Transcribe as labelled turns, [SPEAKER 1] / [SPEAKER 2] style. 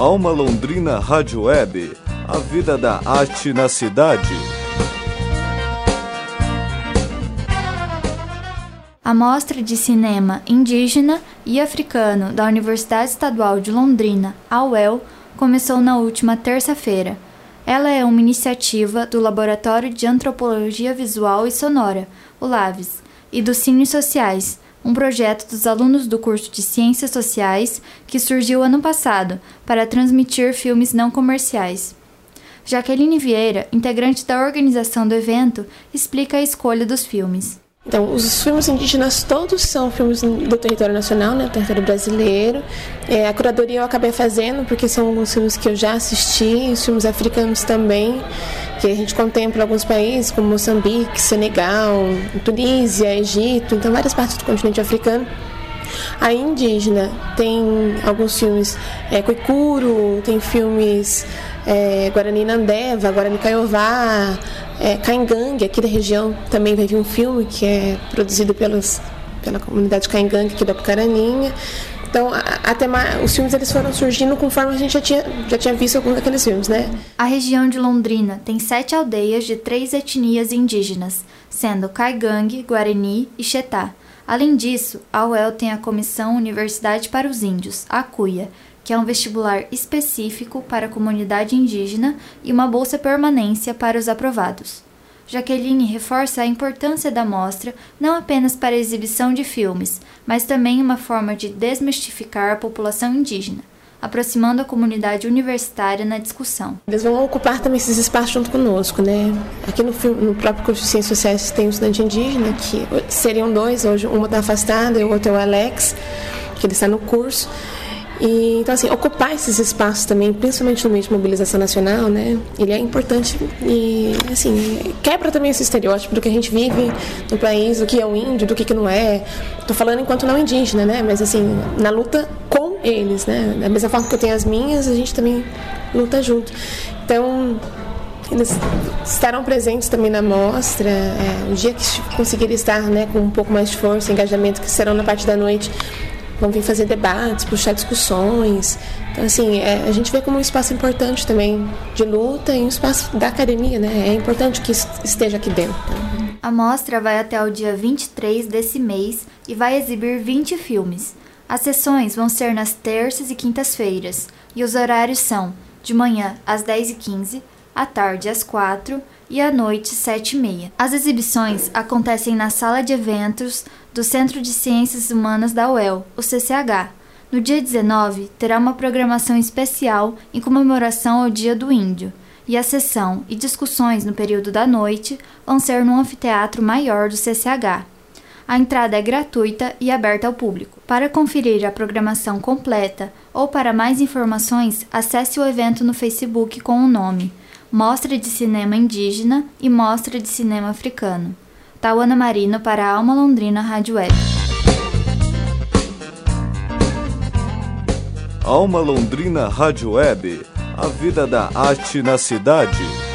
[SPEAKER 1] Alma Londrina Rádio Web, a vida da arte na cidade.
[SPEAKER 2] A Mostra de Cinema Indígena e Africano da Universidade Estadual de Londrina, a UEL, começou na última terça-feira. Ela é uma iniciativa do Laboratório de Antropologia Visual e Sonora, o LAVES, e dos Cines Sociais, um projeto dos alunos do curso de Ciências Sociais que surgiu ano passado para transmitir filmes não comerciais. Jaqueline Vieira, integrante da organização do evento, explica a escolha dos filmes.
[SPEAKER 3] Então, os filmes indígenas todos são filmes do território nacional, né, território brasileiro. É, a curadoria eu acabei fazendo porque são alguns filmes que eu já assisti, os filmes africanos também, que a gente contempla alguns países como Moçambique, Senegal, Tunísia, Egito, então várias partes do continente africano. A indígena tem alguns filmes é, Coicuro, tem filmes é, Guarani Nandeva, Guarani Caiová, é, Caingangue, aqui da região, também vai vir um filme que é produzido pelos, pela comunidade Caingangue aqui da Pucaraninha. Então, até os filmes eles foram surgindo conforme a gente já tinha, já tinha visto alguns daqueles filmes, né?
[SPEAKER 2] A região de Londrina tem sete aldeias de três etnias indígenas, sendo Caigangue, Guarani e Xetá. Além disso, a UEL tem a Comissão Universidade para os Índios, a CUIA, que é um vestibular específico para a comunidade indígena e uma bolsa permanência para os aprovados. Jaqueline reforça a importância da mostra não apenas para a exibição de filmes, mas também uma forma de desmistificar a população indígena, aproximando a comunidade universitária na discussão.
[SPEAKER 3] Eles vão ocupar também esses espaços junto conosco, né? Aqui no, no próprio curso de Ciências Sociais tem um estudante indígena, que seriam dois, hoje uma está afastada e o outro é o Alex, que ele está no curso. E, então, assim, ocupar esses espaços também, principalmente no meio de mobilização nacional, né? Ele é importante e, assim, quebra também esse estereótipo do que a gente vive no país, do que é o índio, do que, que não é. Estou falando enquanto não indígena, né? Mas, assim, na luta com eles, né? Da mesma forma que eu tenho as minhas, a gente também luta junto. Então, eles estarão presentes também na mostra. É, o dia que conseguirem estar né, com um pouco mais de força, engajamento, que serão na parte da noite, vão vir fazer debates, puxar discussões. Então, assim, é, a gente vê como um espaço importante também de luta e um espaço da academia, né? É importante que esteja aqui dentro.
[SPEAKER 2] A mostra vai até o dia 23 desse mês e vai exibir 20 filmes. As sessões vão ser nas terças e quintas-feiras, e os horários são de manhã às 10h15, à tarde às 4 e à noite 7 e meia. As exibições acontecem na sala de eventos do Centro de Ciências Humanas da UEL, o CCH. No dia 19, terá uma programação especial em comemoração ao Dia do Índio, e a sessão e discussões no período da noite vão ser no anfiteatro maior do CCH. A entrada é gratuita e aberta ao público. Para conferir a programação completa ou para mais informações, acesse o evento no Facebook com o nome Mostra de Cinema Indígena e Mostra de Cinema Africano. Tauana Marino para a Alma Londrina Rádio Web.
[SPEAKER 1] Alma Londrina Rádio Web, a vida da arte na cidade.